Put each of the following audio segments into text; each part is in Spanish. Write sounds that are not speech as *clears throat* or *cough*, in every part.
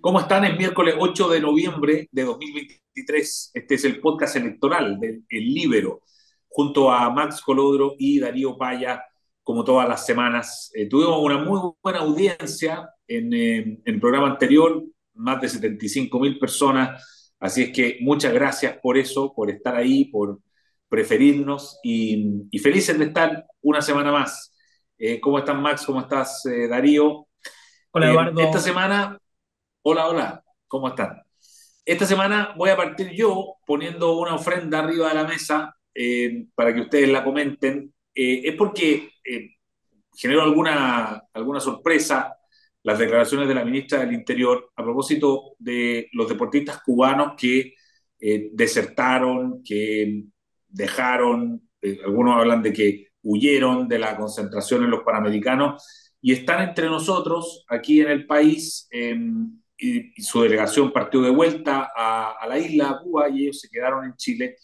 ¿Cómo están? Es miércoles 8 de noviembre de 2023. Este es el podcast electoral del El Libero, junto a Max Colodro y Darío Paya, como todas las semanas. Eh, tuvimos una muy buena audiencia en, eh, en, el programa anterior, más de 75 mil personas. Así es que muchas gracias por eso, por estar ahí, por preferirnos y, y felices de estar una semana más. Eh, ¿Cómo están, Max? ¿Cómo estás, Darío? Hola, Eduardo. esta semana Hola, hola, ¿cómo están? Esta semana voy a partir yo poniendo una ofrenda arriba de la mesa eh, para que ustedes la comenten. Eh, es porque eh, generó alguna, alguna sorpresa las declaraciones de la ministra del Interior a propósito de los deportistas cubanos que desertaron, que dejaron, algunos hablan de que huyeron de la concentración en los Panamericanos y están entre nosotros aquí en el país y, su delegación partió de vuelta a, la isla, Cuba, y ellos se quedaron en Chile.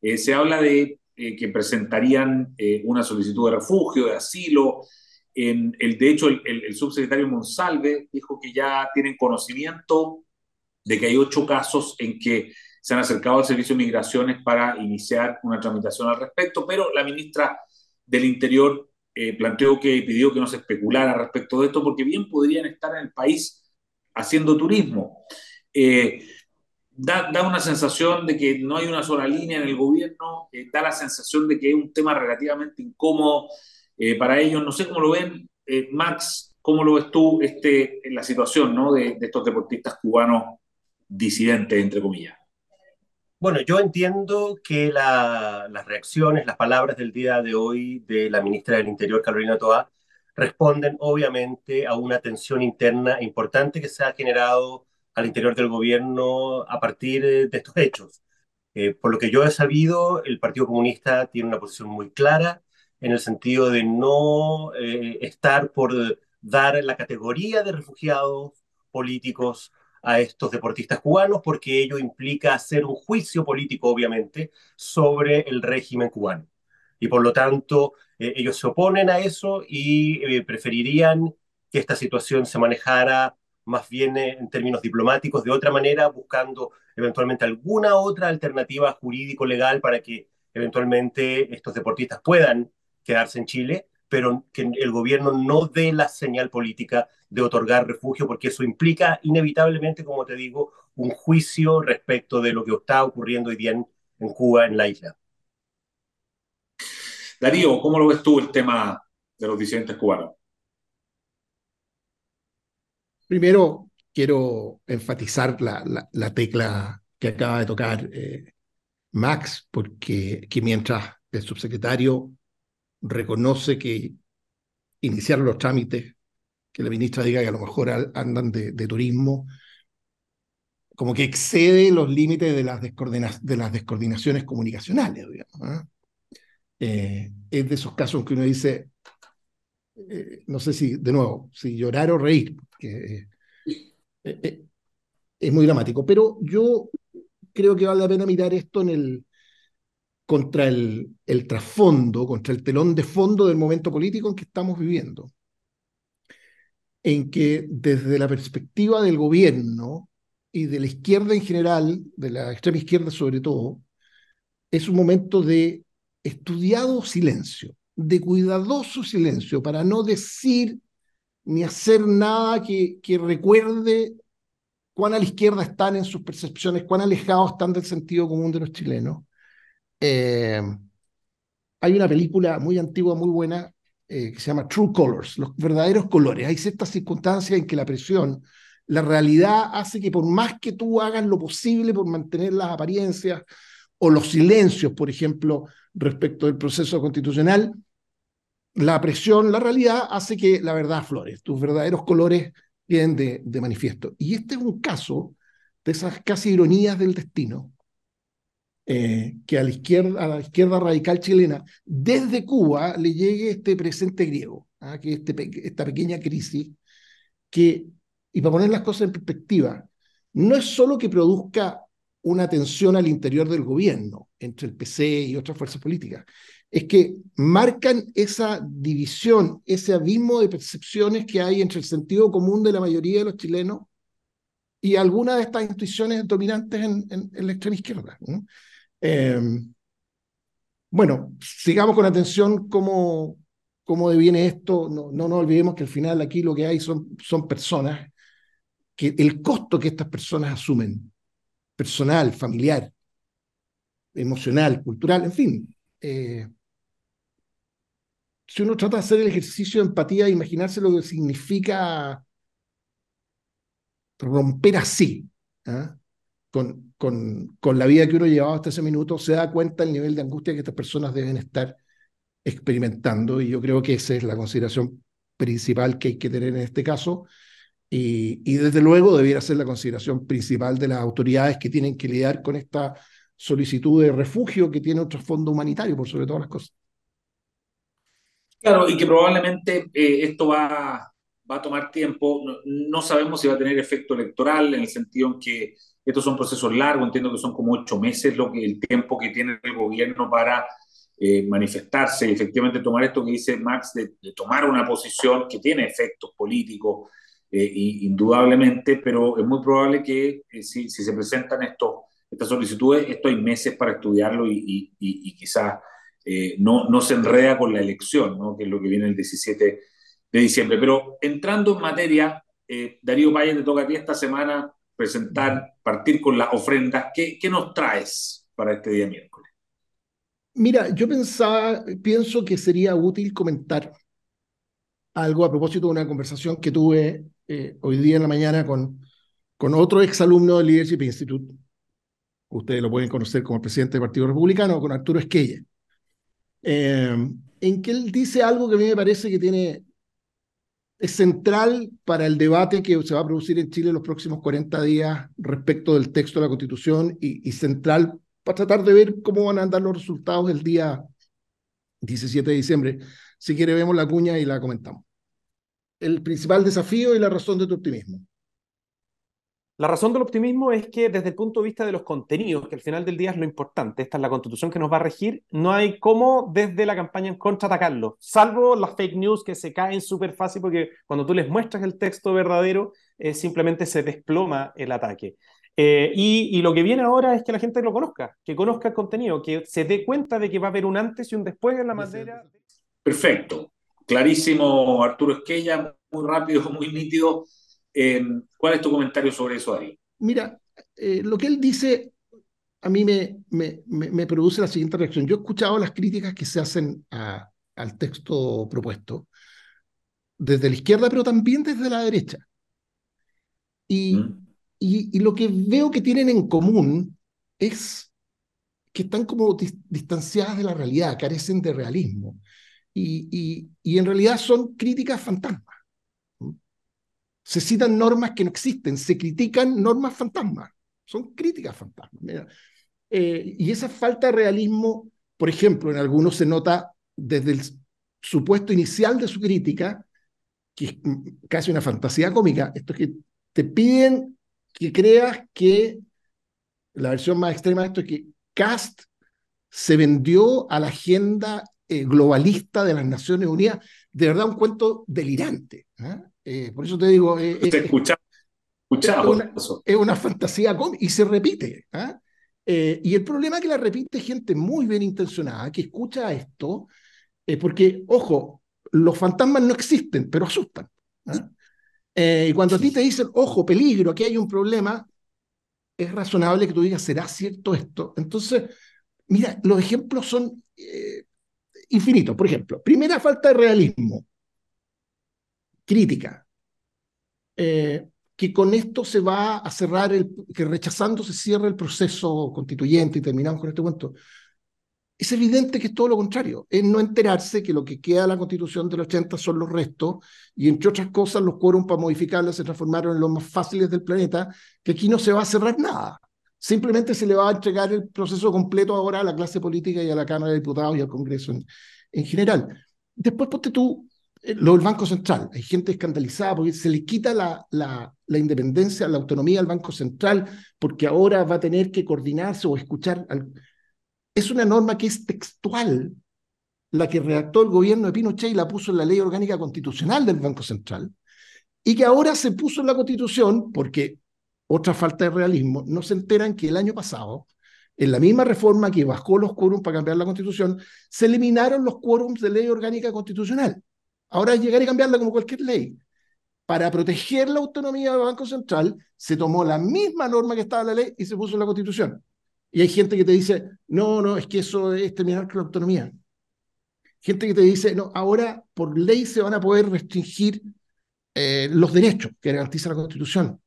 Eh, se habla de eh, que presentarían eh, una solicitud de refugio, de asilo. el, de hecho, el, el, subsecretario Monsalve dijo que ya tienen conocimiento de que hay ocho casos en que se han acercado al Servicio de Migraciones para iniciar una tramitación al respecto, pero la ministra del Interior planteó que pidió que no se especulara respecto de esto, porque bien podrían estar en el país haciendo turismo. Eh, da, da, una sensación de que no hay una sola línea en el gobierno, eh, da la sensación de que es un tema relativamente incómodo eh, para ellos. No sé cómo lo ven, Max, ¿cómo lo ves tú este, la situación ¿no? de, estos deportistas cubanos disidentes, entre comillas? Bueno, yo entiendo que la, las reacciones, las palabras del día de hoy de la ministra del Interior, Carolina Toa, responden obviamente a una tensión interna importante que se ha generado al interior del gobierno a partir de estos hechos. Eh, por lo que yo he sabido, el Partido Comunista tiene una posición muy clara en el sentido de no eh, estar por dar la categoría de refugiados políticos a estos deportistas cubanos, porque ello implica hacer un juicio político, obviamente, sobre el régimen cubano. Y por lo tanto, eh, ellos se oponen a eso y eh, preferirían que esta situación se manejara más bien eh, en términos diplomáticos, de otra manera, buscando eventualmente alguna otra alternativa jurídico-legal para que eventualmente estos deportistas puedan quedarse en Chile, pero que el gobierno no dé la señal política de otorgar refugio, porque eso implica inevitablemente, como te digo, un juicio respecto de lo que está ocurriendo hoy día en, en Cuba, en la isla. Darío, ¿cómo lo ves tú el tema de los disidentes cubanos? Primero, quiero enfatizar la, la, tecla que acaba de tocar eh, Max, porque que mientras el subsecretario reconoce que iniciaron los trámites, que la ministra diga que a lo mejor andan de, turismo, como que excede los límites de las, de las descoordinaciones comunicacionales, digamos. Eh, es de esos casos que uno dice, eh, no sé si, de nuevo, si llorar o reír, que eh, es muy dramático, pero yo creo que vale la pena mirar esto en el, contra el, el trasfondo, contra el telón de fondo del momento político en que estamos viviendo, en que desde la perspectiva del gobierno y de la izquierda en general, de la extrema izquierda sobre todo, es un momento de estudiado silencio, de cuidadoso silencio, para no decir ni hacer nada que, recuerde cuán a la izquierda están en sus percepciones, cuán alejados están del sentido común de los chilenos. Eh, hay una película muy antigua, muy buena, eh, que se llama True Colors, los verdaderos colores. Hay ciertas circunstancias en que la presión, la realidad hace que por más que tú hagas lo posible por mantener las apariencias o los silencios, por ejemplo, respecto del proceso constitucional, la presión, la realidad hace que la verdad flore, tus verdaderos colores queden de, manifiesto. Y este es un caso de esas casi ironías del destino, eh, que a la, izquierda, a la izquierda radical chilena, desde Cuba, le llegue este presente griego, ¿ah? que este, esta pequeña crisis, que, y para poner las cosas en perspectiva, no es solo que produzca una tensión al interior del gobierno entre el PC y otras fuerzas políticas. Es que marcan esa división, ese abismo de percepciones que hay entre el sentido común de la mayoría de los chilenos y algunas de estas instituciones dominantes en, en, la extrema izquierda. Em, bueno, sigamos con atención cómo, cómo deviene esto. No, no nos olvidemos que al final aquí lo que hay son, son personas, que el costo que estas personas asumen, personal, familiar, emocional, cultural, en fin. Eh, si uno trata de hacer el ejercicio de empatía, imaginarse lo que significa romper así, ¿ah? con, con, con, la vida que uno llevaba hasta ese minuto, se da cuenta del nivel de angustia que estas personas deben estar experimentando. Y yo creo que esa es la consideración principal que hay que tener en este caso. Y, desde luego debiera ser la consideración principal de las autoridades que tienen que lidiar con esta solicitud de refugio que tiene otro fondo humanitario, por sobre todas las cosas. Claro, y que probablemente eh, esto va, va a tomar tiempo. No, sabemos si va a tener efecto electoral, en el sentido en que estos son procesos largos, entiendo que son como ocho meses lo que, el tiempo que tiene el gobierno para eh, manifestarse efectivamente tomar esto que dice Max, de, tomar una posición que tiene efectos políticos, eh, indudablemente, pero es muy probable que si, si, se presentan estas solicitudes, esto hay meses para estudiarlo y, y, quizás eh, no, se enreda con la elección, que es lo que viene el 17 de diciembre. Pero entrando en materia, eh, Darío Valle, te toca a ti esta semana presentar, partir con las ofrendas. ¿Qué, ¿Qué, nos traes para este día miércoles? Mira, yo pensaba, pienso que sería útil comentar algo a propósito de una conversación que tuve eh, hoy día en la mañana con, con otro exalumno del Leadership Institute. Ustedes lo pueden conocer como el presidente del Partido Republicano, con Arturo Esquella. Eh, en que él dice algo que a mí me parece que tiene, es central para el debate que se va a producir en Chile en los próximos 40 días respecto del texto de la Constitución y, y central para tratar de ver cómo van a andar los resultados del día 17 de diciembre. Si quiere, vemos la cuña y la comentamos. El principal desafío y la razón de tu optimismo. La razón del optimismo es que desde el punto de vista de los contenidos, que al final del día es lo importante, esta es la constitución que nos va a regir, no hay cómo desde la campaña en contra atacarlo, salvo las fake news que se caen súper fácil porque cuando tú les muestras el texto verdadero, eh, simplemente se desploma el ataque. Eh, y, lo que viene ahora es que la gente lo conozca, que conozca el contenido, que se dé cuenta de que va a haber un antes y un después en la materia. Perfecto, clarísimo Arturo Esquella, muy rápido, muy nítido. Eh, ¿Cuál es tu comentario sobre eso, Ari? Mira, eh, lo que él dice a mí me, me, me, produce la siguiente reacción. Yo he escuchado las críticas que se hacen al texto propuesto desde la izquierda, pero también desde la derecha. Y, mm. y, y, lo que veo que tienen en común es que están como distanciadas de la realidad, carecen de realismo. Y, y, y en realidad son críticas fantasmas. Se citan normas que no existen, se critican normas fantasmas, son críticas fantasmas. Eh, y esa falta de realismo, por ejemplo, en algunos se nota desde el supuesto inicial de su crítica, que es casi una fantasía cómica, esto es que te piden que creas que la versión más extrema de esto es que Cast se vendió a la agenda eh, globalista de las Naciones Unidas, de verdad un cuento delirante. ¿eh? Eh, por eso te digo. Eh, escucha, es, una, fantasía y se repite. y el problema es que la repite gente muy bien intencionada que escucha esto, porque, ojo, los fantasmas no existen, pero asustan. y cuando a ti te dicen, ojo, peligro, aquí hay un problema, es razonable que tú digas, ¿será cierto esto? Entonces, mira, los ejemplos son infinitos. Por ejemplo, primera falta de realismo crítica, eh, que con esto se va a cerrar, el, que rechazando se cierra el proceso constituyente y terminamos con este cuento. Es evidente que es todo lo contrario, es no enterarse que lo que queda de la constitución del 80 son los restos y entre otras cosas los quórum para modificarla se transformaron en los más fáciles del planeta, que aquí no se va a cerrar nada. Simplemente se le va a entregar el proceso completo ahora a la clase política y a la Cámara de Diputados y al Congreso en, en general. Después ponte tú eh, lo del Banco Central. Hay gente escandalizada porque se le quita la, la, la, independencia, la autonomía al Banco Central, porque ahora va a tener que coordinarse o escuchar. Es una norma que es textual, la que redactó el gobierno de Pinochet y la puso en la ley orgánica constitucional del Banco Central, y que ahora se puso en la Constitución porque otra falta de realismo, no se enteran que el año pasado, en la misma reforma que bajó los quórums para cambiar la constitución, se eliminaron los quórums de ley orgánica constitucional. Ahora llegar y cambiarla como cualquier ley. Para proteger la autonomía del Banco Central, se tomó la misma norma que estaba en la ley y se puso en la constitución. Y hay gente que te dice, no, no, es que eso es terminar con la autonomía. Gente que te dice, no, ahora por ley se van a poder restringir eh, los derechos que garantiza la Constitución.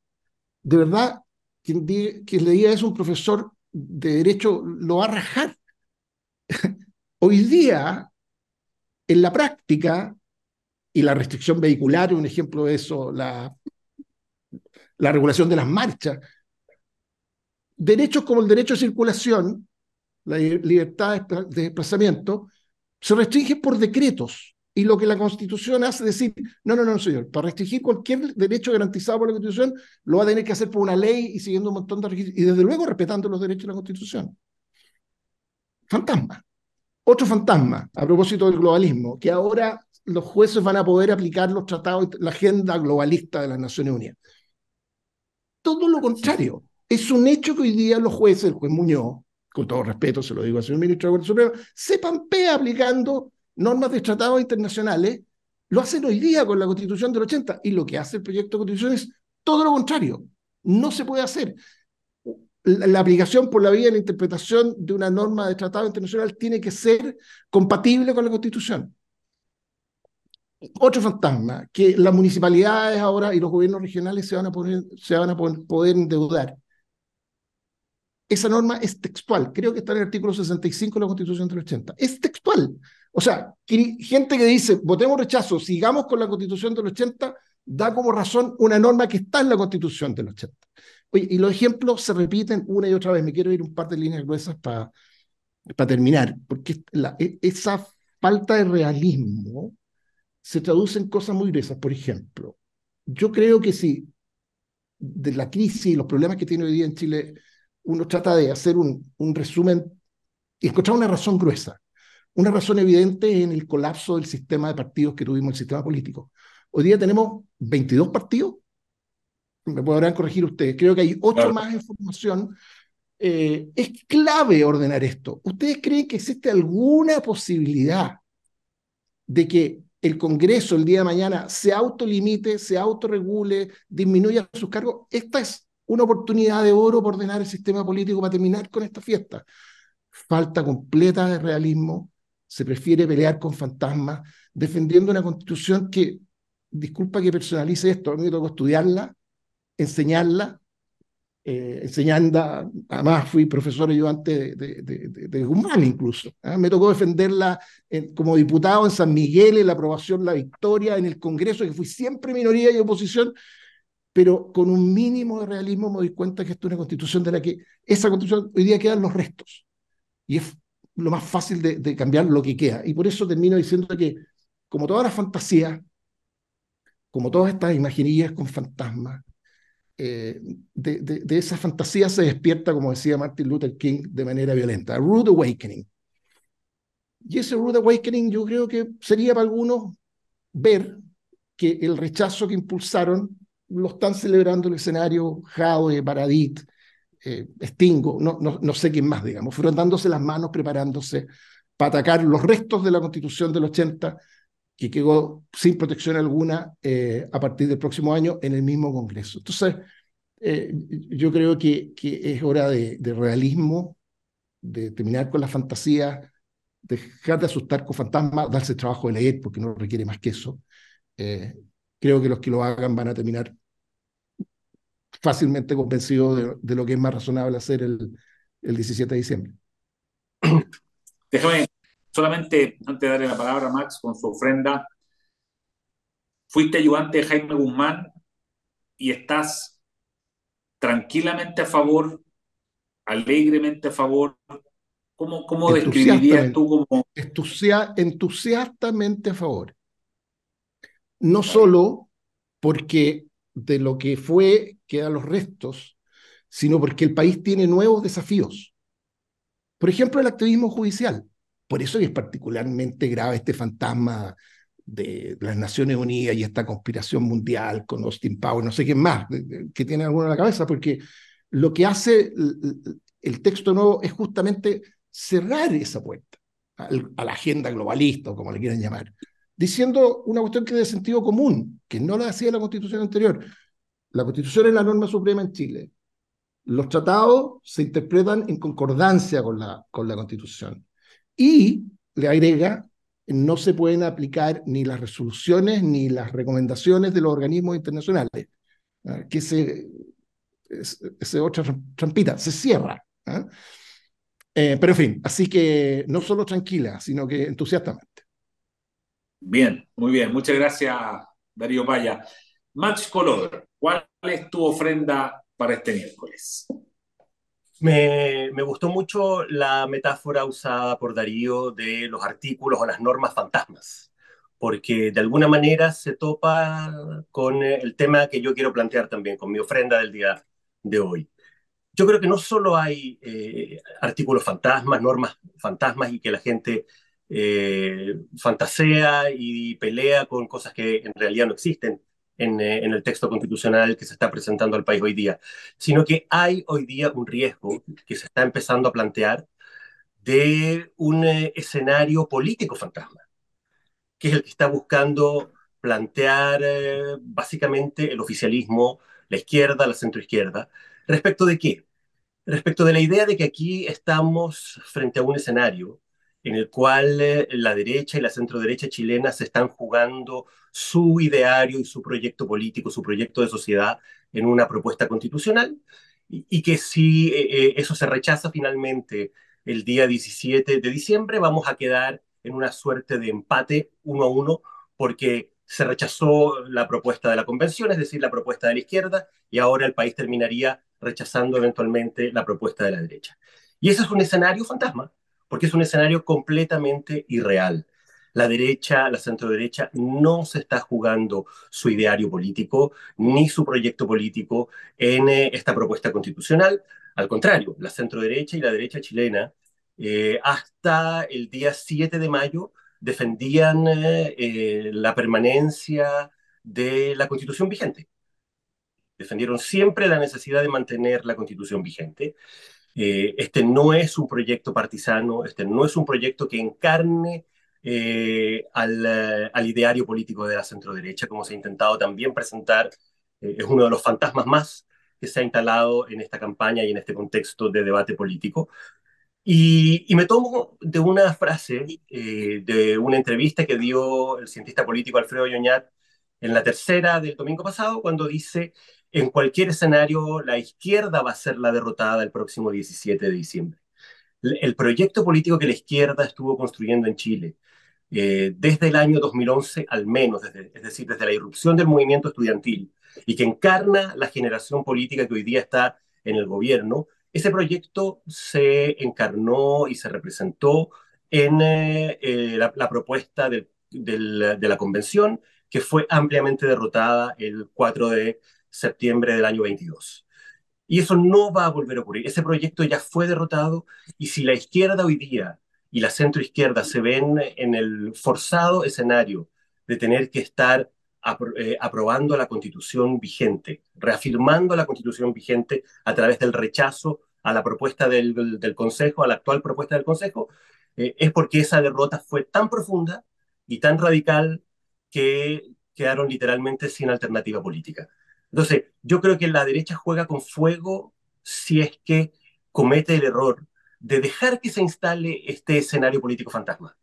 De verdad, quien, quien le diga eso a un profesor de derecho lo va a rajar. *laughs* Hoy día, en la práctica, y la restricción vehicular es un ejemplo de eso, la, la regulación de las marchas, derechos como el derecho a circulación, la libertad de desplazamiento, se restringen por decretos. Y lo que la Constitución hace es decir, no, no, no, señor, para restringir cualquier derecho garantizado por la Constitución, lo va a tener que hacer por una ley y siguiendo un montón de requisitos, y desde luego respetando los derechos de la Constitución. Fantasma. Otro fantasma, a propósito del globalismo, que ahora los jueces van a poder aplicar los tratados, la agenda globalista de las Naciones Unidas. Todo lo contrario. Es un hecho que hoy día los jueces, el juez Muñoz, con todo respeto se lo digo al señor ministro de la Corte Suprema, se pampea aplicando normas de tratados internacionales, lo hacen hoy día con la Constitución del 80 y lo que hace el proyecto de Constitución es todo lo contrario. No se puede hacer. La, aplicación por la vía de la interpretación de una norma de tratado internacional tiene que ser compatible con la Constitución. Otro fantasma, que las municipalidades ahora y los gobiernos regionales se van a, poner, se van a poder endeudar. Esa norma es textual, creo que está en el artículo 65 de la Constitución del 80. Es textual. O sea, gente que dice, votemos rechazo, sigamos con la constitución del 80, da como razón una norma que está en la constitución del 80. Oye, y los ejemplos se repiten una y otra vez. Me quiero ir un par de líneas gruesas para terminar, porque e, esa falta de realismo se traduce en cosas muy gruesas. Por ejemplo, yo creo que si de la crisis y los problemas que tiene hoy día en Chile, uno trata de hacer un, un resumen y encontrar una razón gruesa. Una razón evidente en el colapso del sistema de partidos que tuvimos, el sistema político. Hoy día tenemos 22 partidos, me podrán corregir ustedes, creo que hay ocho más en formación. Eh, es clave ordenar esto. ¿Ustedes creen que existe alguna posibilidad de que el Congreso el día de mañana se autolimite, se autorregule, disminuya sus cargos? Esta es una oportunidad de oro por ordenar el sistema político para terminar con esta fiesta. Falta completa de realismo, se prefiere pelear con fantasmas, defendiendo una constitución que, disculpa que personalice esto, a mí me tocó estudiarla, enseñarla, eh, enseñando, además fui profesor ayudante de, de, de, Guzmán incluso, ¿ah? me tocó defenderla como diputado en San Miguel, en la aprobación, la victoria, en el Congreso, que fui siempre minoría y oposición, pero con un mínimo de realismo me doy cuenta que esto es una constitución de la que esa constitución hoy día quedan los restos. Y es lo más fácil de, cambiar lo que queda. Y por eso termino diciendo que, como todas las fantasías, como todas estas imaginillas con fantasmas, eh, de, de, esa fantasía se despierta, como decía Martin Luther King, de manera violenta. Rude Awakening. Y ese Rude Awakening yo creo que sería para algunos ver que el rechazo que impulsaron lo están celebrando el escenario Jadwe, Paradit, eh, Stingo, no, no, no, sé quién más, digamos, fueron dándose las manos preparándose para atacar los restos de la constitución del 80 que quedó sin protección alguna eh, a partir del próximo año en el mismo Congreso. Entonces, eh, yo creo que, que es hora de, de, realismo, de terminar con la fantasía, dejar de asustar con fantasmas, darse trabajo de leer porque no requiere más que eso. creo que los que lo hagan van a terminar fácilmente convencido de, lo que es más razonable hacer el, el 17 de diciembre. *clears throat* Déjame solamente, antes de darle la palabra a Max con su ofrenda, fuiste ayudante de Jaime Guzmán y estás tranquilamente a favor, alegremente a favor. ¿Cómo, cómo describirías tú como... entusiastamente a favor. No solo porque de lo que fue quedan los restos, sino porque el país tiene nuevos desafíos. Por ejemplo, el activismo judicial. Por eso es particularmente grave este fantasma de las Naciones Unidas y esta conspiración mundial con Austin Powers, no sé quién más, que tiene alguno en la cabeza, porque lo que hace el, texto nuevo es justamente cerrar esa puerta a la agenda globalista, como le quieran llamar, diciendo una cuestión que es de sentido común, que no la hacía la constitución anterior. La constitución es la norma suprema en Chile. Los tratados se interpretan en concordancia con la, con la constitución. Y le agrega no se pueden aplicar ni las resoluciones ni las recomendaciones de los organismos internacionales. ¿ah? Que se, ese otra trampita, se cierra. ¿ah? Eh, pero en fin, así que no solo tranquila, sino que entusiastamente. Bien, muy bien. Muchas gracias, Darío Paya. Max Color, ¿cuál es tu ofrenda para este miércoles? Me, gustó mucho la metáfora usada por Darío de los artículos o las normas fantasmas, porque de alguna manera se topa con el tema que yo quiero plantear también, con mi ofrenda del día de hoy. Yo creo que no solo hay eh, artículos fantasmas, normas fantasmas y que la gente eh, fantasea y pelea con cosas que en realidad no existen, eh, en, el texto constitucional que se está presentando al país hoy día, sino que hay hoy día un riesgo que se está empezando a plantear de un eh, escenario político fantasma, que es el que está buscando plantear básicamente el oficialismo, la izquierda, la centroizquierda. ¿Respecto de qué? Respecto de la idea de que aquí estamos frente a un escenario en el cual eh, la derecha y la centroderecha chilena se están jugando su ideario y su proyecto político, su proyecto de sociedad en una propuesta constitucional, y, que si eh, eh, eso se rechaza finalmente el día 17 de diciembre, vamos a quedar en una suerte de empate uno a uno, porque se rechazó la propuesta de la convención, es decir, la propuesta de la izquierda, y ahora el país terminaría rechazando eventualmente la propuesta de la derecha. Y ese es un escenario fantasma, porque es un escenario completamente irreal. La derecha, la centro-derecha, no se está jugando su ideario político ni su proyecto político en eh, esta propuesta constitucional. Al contrario, la centro-derecha y la derecha chilena, eh, hasta el día 7 de mayo, defendían eh, la permanencia de la constitución vigente. Defendieron siempre la necesidad de mantener la constitución vigente. Eh, este no es un proyecto partisano, este no es un proyecto que encarne eh, al, al, ideario político de la centroderecha, como se ha intentado también presentar. Eh, es uno de los fantasmas más que se ha instalado en esta campaña y en este contexto de debate político. Y, y me tomo de una frase de una entrevista que dio el cientista político Alfredo Yoñat en la tercera del domingo pasado, cuando dice en cualquier escenario, la izquierda va a ser la derrotada el próximo 17 de diciembre. El proyecto político que la izquierda estuvo construyendo en Chile, eh, desde el año 2011 al menos, es decir, desde la irrupción del movimiento estudiantil, y que encarna la generación política que hoy día está en el gobierno, ese proyecto se encarnó y se representó en eh, eh, la, propuesta de la convención, que fue ampliamente derrotada el 4 de septiembre del año 22. Y eso no va a volver a ocurrir. Ese proyecto ya fue derrotado y si la izquierda hoy día y la centroizquierda se ven en el forzado escenario de tener que estar eh, aprobando la constitución vigente, reafirmando la constitución vigente a través del rechazo a la propuesta del, Consejo, a la actual propuesta del Consejo, eh, es porque esa derrota fue tan profunda y tan radical que quedaron literalmente sin alternativa política. Entonces, yo creo que la derecha juega con fuego si es que comete el error de dejar que se instale este escenario político fantasma,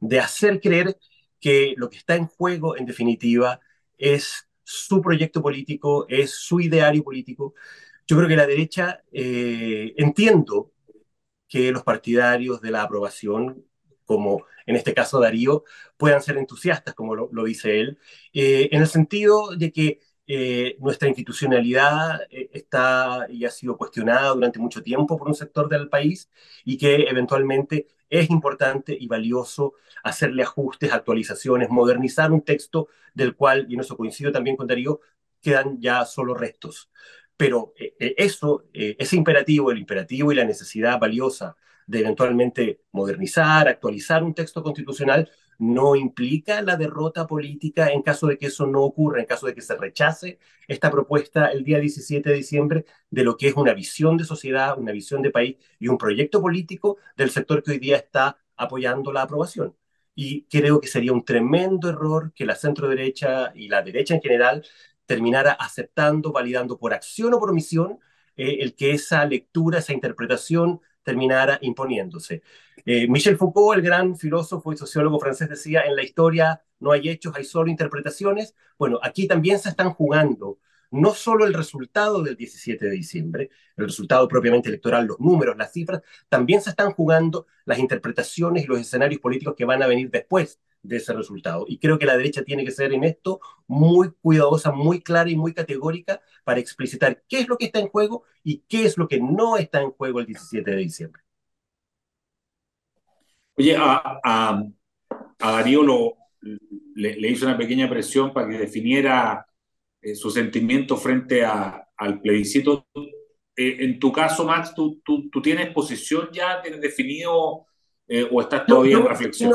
de hacer creer que lo que está en juego, en definitiva, es su proyecto político, es su ideario político. Yo creo que la derecha, eh, entiendo que los partidarios de la aprobación, como en este caso Darío, puedan ser entusiastas, como lo, dice él, eh, en el sentido de que eh, nuestra institucionalidad eh, está y ha sido cuestionada durante mucho tiempo por un sector del país y que eventualmente es importante y valioso hacerle ajustes, actualizaciones, modernizar un texto del cual, y en eso coincido también con Darío, quedan ya solo restos. Pero eh, eso, ese imperativo, el imperativo y la necesidad valiosa de eventualmente modernizar, actualizar un texto constitucional, no implica la derrota política en caso de que eso no ocurra, en caso de que se rechace esta propuesta el día 17 de diciembre de lo que es una visión de sociedad, una visión de país y un proyecto político del sector que hoy día está apoyando la aprobación. Y creo que sería un tremendo error que la centro derecha y la derecha en general terminara aceptando, validando por acción o por omisión eh, el que esa lectura, esa interpretación terminara imponiéndose. Eh, Michel Foucault, el gran filósofo y sociólogo francés, decía, en la historia no hay hechos, hay solo interpretaciones. Bueno, aquí también se están jugando no solo el resultado del 17 de diciembre, el resultado propiamente electoral, los números, las cifras, también se están jugando las interpretaciones y los escenarios políticos que van a venir después de ese resultado. Y creo que la derecha tiene que ser en esto muy cuidadosa, muy clara y muy categórica para explicitar qué es lo que está en juego y qué es lo que no está en juego el 17 de diciembre. Oye, a, a, Darío lo, le, hizo una pequeña presión para que definiera eh, su sentimiento frente a, al plebiscito. Eh, en tu caso, Max, ¿tú, tú, tú tienes posición ya? ¿Tienes definido eh, ¿O estás todavía en reflexión?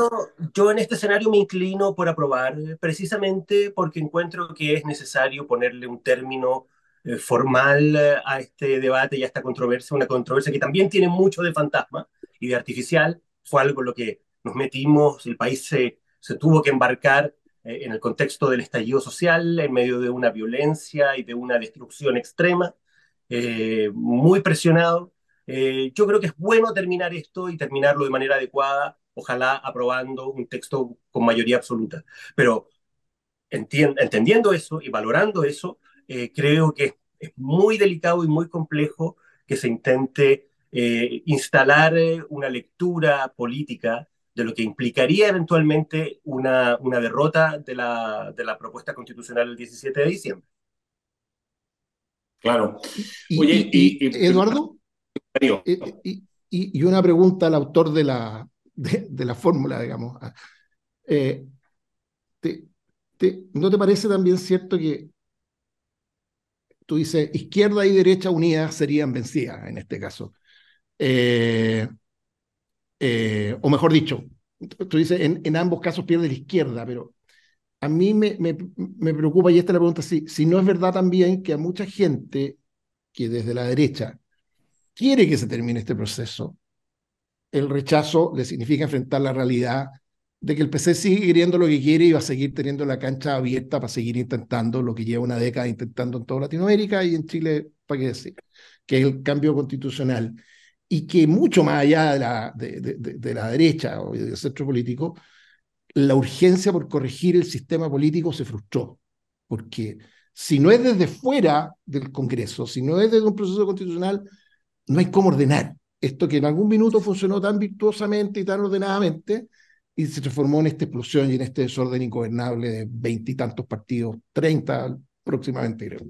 yo en este escenario me inclino por aprobar, precisamente porque encuentro que es necesario ponerle un término eh, formal eh, a este debate y a esta controversia, una controversia que también tiene mucho de fantasma y de artificial. Fue algo en lo que nos metimos, el país se, se tuvo que embarcar en el contexto del estallido social, en medio de una violencia y de una destrucción extrema, muy presionado eh, yo creo que es bueno terminar esto y terminarlo de manera adecuada, ojalá aprobando un texto con mayoría absoluta. Pero entendiendo eso y valorando eso, eh, creo que es muy delicado y muy complejo que se intente eh, instalar una lectura política de lo que implicaría eventualmente una, una derrota de la, de la propuesta constitucional el 17 de diciembre. Claro. Oye, y, Eduardo, y, una pregunta al autor de la, de, la fórmula, digamos. Ah, eh, ¿No te parece también cierto que tú dices izquierda y derecha unidas serían vencidas en este caso? Eh, eh, o mejor dicho, tú dices en, en, ambos casos pierde la izquierda, pero a mí me, me, me preocupa, y esta es la pregunta, si, si no es verdad también que a mucha gente que desde la derecha quiere que se termine este proceso. El rechazo le significa enfrentar la realidad de que el PC sigue queriendo lo que quiere y va a seguir teniendo la cancha abierta para seguir intentando lo que lleva una década intentando en toda Latinoamérica y en Chile, para qué decir, que es el cambio constitucional. Y que mucho más allá de la, de, de la derecha o del centro político, la urgencia por corregir el sistema político se frustró. Porque si no es desde fuera del Congreso, si no es desde un proceso constitucional, no hay cómo ordenar. Esto que en algún minuto funcionó tan virtuosamente y tan ordenadamente y se transformó en esta explosión y en este desorden ingobernable de veintitantos partidos, treinta próximamente creo.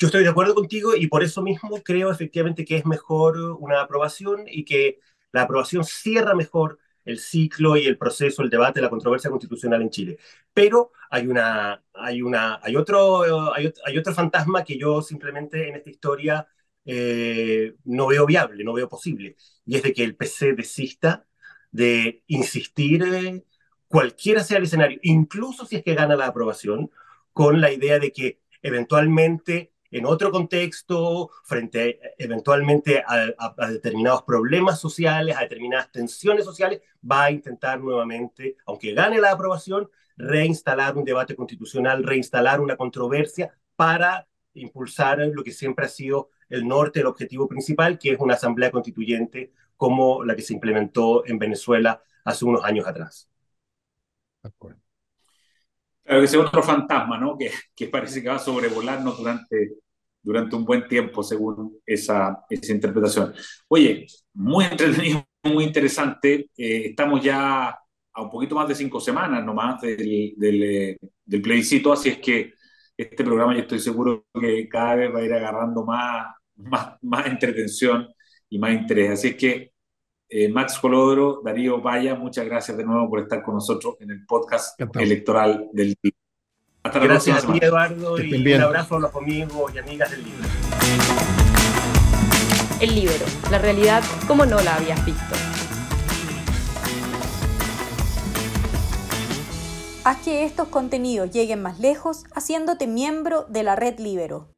Yo estoy de acuerdo contigo y por eso mismo creo efectivamente que es mejor una aprobación y que la aprobación cierra mejor el ciclo y el proceso, el debate, la controversia constitucional en Chile. Pero hay, una, hay, una, hay, otro, hay, hay otro fantasma que yo simplemente en esta historia eh, no veo viable, no veo posible. Y es de que el PC desista de insistir, eh, cualquiera sea el escenario, incluso si es que gana la aprobación, con la idea de que eventualmente en otro contexto, frente eventualmente a, determinados problemas sociales, a determinadas tensiones sociales, va a intentar nuevamente, aunque gane la aprobación, reinstalar un debate constitucional, reinstalar una controversia para impulsar lo que siempre ha sido el norte, el objetivo principal, que es una asamblea constituyente como la que se implementó en Venezuela hace unos años atrás. Claro, ese es otro fantasma, ¿no? Que, que, parece que va a sobrevolarnos durante, durante un buen tiempo, según esa, esa interpretación. Oye, muy entretenido, muy interesante. Eh, estamos ya a un poquito más de cinco semanas nomás del, del, del plebiscito, así es que este programa yo estoy seguro que cada vez va a ir agarrando más, más, más entretención y más interés. Así es que, eh, Max Colodro, Darío Vaya, muchas gracias de nuevo por estar con nosotros en el podcast electoral del día. Hasta la gracias a ti, Eduardo, y un abrazo a los amigos y amigas del libro. El libro, la realidad como no la habías visto. Haz que estos contenidos lleguen más lejos haciéndote miembro de la red Libero.